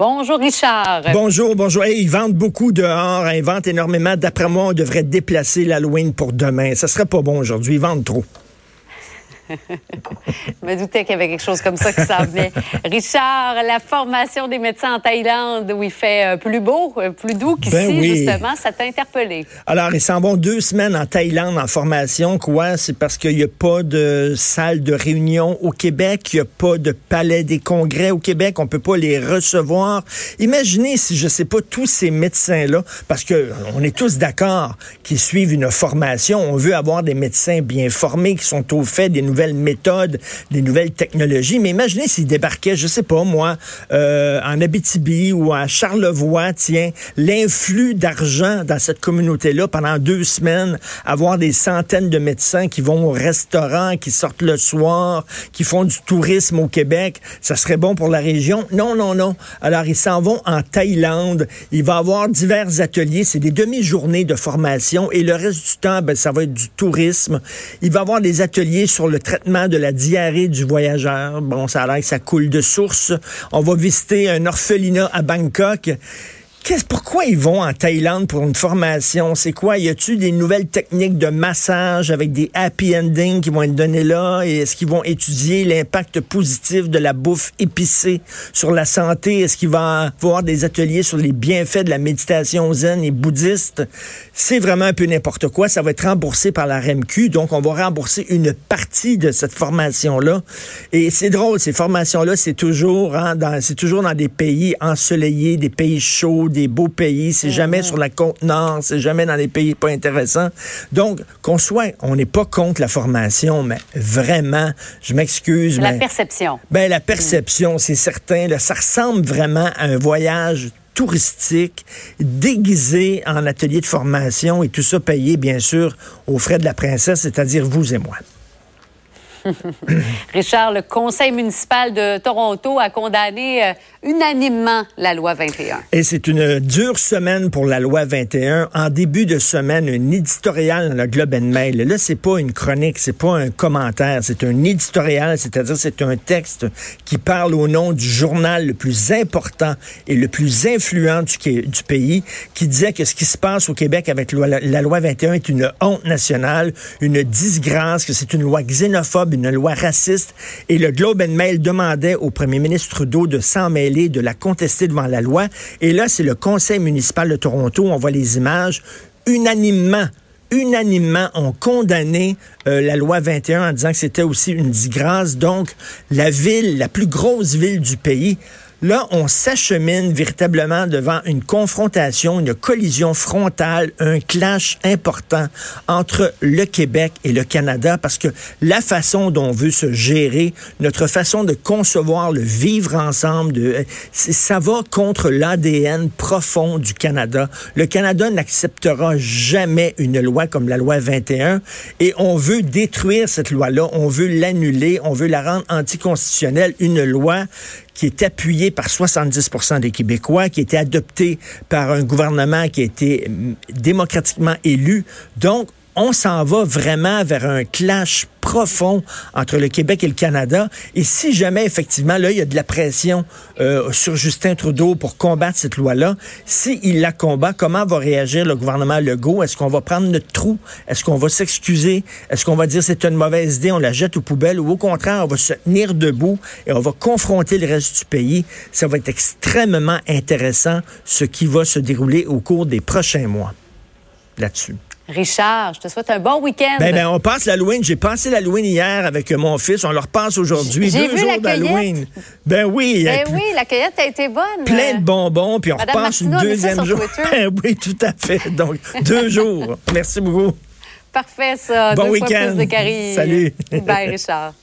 Bonjour Richard. Bonjour, bonjour. ils vendent beaucoup dehors, hein. ils vendent énormément. D'après moi, on devrait déplacer l'Halloween pour demain. Ça serait pas bon aujourd'hui, ils vendent trop. Je me doutais qu'il y avait quelque chose comme ça qui s'en venait. Richard, la formation des médecins en Thaïlande où il fait euh, plus beau, euh, plus doux qu'ici, ben justement, ça t'a interpellé. Alors, ils s'en vont deux semaines en Thaïlande en formation. Quoi? C'est parce qu'il n'y a pas de salle de réunion au Québec, il n'y a pas de palais des congrès au Québec, on ne peut pas les recevoir. Imaginez si, je ne sais pas, tous ces médecins-là, parce que on est tous d'accord qu'ils suivent une formation, on veut avoir des médecins bien formés qui sont au fait des nouvelles méthodes, des nouvelles technologies. Mais imaginez s'ils débarquaient, je sais pas moi, euh, en Abitibi ou à Charlevoix, tiens, l'influx d'argent dans cette communauté-là pendant deux semaines, avoir des centaines de médecins qui vont au restaurant, qui sortent le soir, qui font du tourisme au Québec, ça serait bon pour la région. Non, non, non. Alors, ils s'en vont en Thaïlande. Il va avoir divers ateliers. C'est des demi-journées de formation et le reste du temps, ben, ça va être du tourisme. Il va avoir des ateliers sur le traitement de la diarrhée du voyageur. Bon, ça a l'air que ça coule de source. On va visiter un orphelinat à Bangkok pourquoi ils vont en Thaïlande pour une formation? C'est quoi? Y a-tu des nouvelles techniques de massage avec des happy endings qui vont être données là? Et est-ce qu'ils vont étudier l'impact positif de la bouffe épicée sur la santé? Est-ce qu'il va y avoir des ateliers sur les bienfaits de la méditation zen et bouddhiste? C'est vraiment un peu n'importe quoi. Ça va être remboursé par la REMQ. Donc, on va rembourser une partie de cette formation-là. Et c'est drôle, ces formations-là, c'est toujours, hein, dans, c'est toujours dans des pays ensoleillés, des pays chauds, des beaux pays, c'est jamais sur la côte nord, c'est jamais dans des pays pas intéressants. Donc, qu'on soit, on n'est pas contre la formation, mais vraiment, je m'excuse. La perception. Ben, la perception, c'est certain. Là, ça ressemble vraiment à un voyage touristique déguisé en atelier de formation et tout ça payé, bien sûr, aux frais de la princesse, c'est-à-dire vous et moi. Richard, le conseil municipal de Toronto a condamné euh, unanimement la loi 21. Et c'est une dure semaine pour la loi 21. En début de semaine, un éditorial dans le Globe and Mail. Là, c'est pas une chronique, c'est pas un commentaire, c'est un éditorial, c'est-à-dire c'est un texte qui parle au nom du journal le plus important et le plus influent du, pays, qui disait que ce qui se passe au Québec avec la loi 21 est une honte nationale, une disgrâce, que c'est une loi xénophobe une loi raciste. Et le Globe and Mail demandait au premier ministre Trudeau de s'en mêler, de la contester devant la loi. Et là, c'est le conseil municipal de Toronto, on voit les images, unanimement unanimement ont condamné euh, la loi 21 en disant que c'était aussi une disgrâce. Donc, la ville, la plus grosse ville du pays, Là, on s'achemine véritablement devant une confrontation, une collision frontale, un clash important entre le Québec et le Canada parce que la façon dont on veut se gérer, notre façon de concevoir le vivre ensemble, de, ça va contre l'ADN profond du Canada. Le Canada n'acceptera jamais une loi comme la loi 21 et on veut détruire cette loi-là, on veut l'annuler, on veut la rendre anticonstitutionnelle, une loi qui est par 70% des Québécois, qui a été adopté par un gouvernement qui a été mm, démocratiquement élu. Donc, on s'en va vraiment vers un clash profond entre le Québec et le Canada. Et si jamais, effectivement, là, il y a de la pression euh, sur Justin Trudeau pour combattre cette loi-là, s'il la combat, comment va réagir le gouvernement Legault? Est-ce qu'on va prendre notre trou? Est-ce qu'on va s'excuser? Est-ce qu'on va dire c'est une mauvaise idée, on la jette aux poubelles? Ou au contraire, on va se tenir debout et on va confronter le reste du pays? Ça va être extrêmement intéressant ce qui va se dérouler au cours des prochains mois là-dessus. Richard, je te souhaite un bon week-end. Ben, ben, on passe l'Halloween. J'ai passé l'Halloween hier avec mon fils. On leur passe aujourd'hui. Deux jours d'Halloween. Ben oui. Ben oui, la cueillette a été bonne. Plein de bonbons. Puis on repasse une deuxième jour. Ben oui, tout à fait. Donc, deux jours. Merci beaucoup. Parfait, ça. Bon week-end. Salut. Bye, Richard.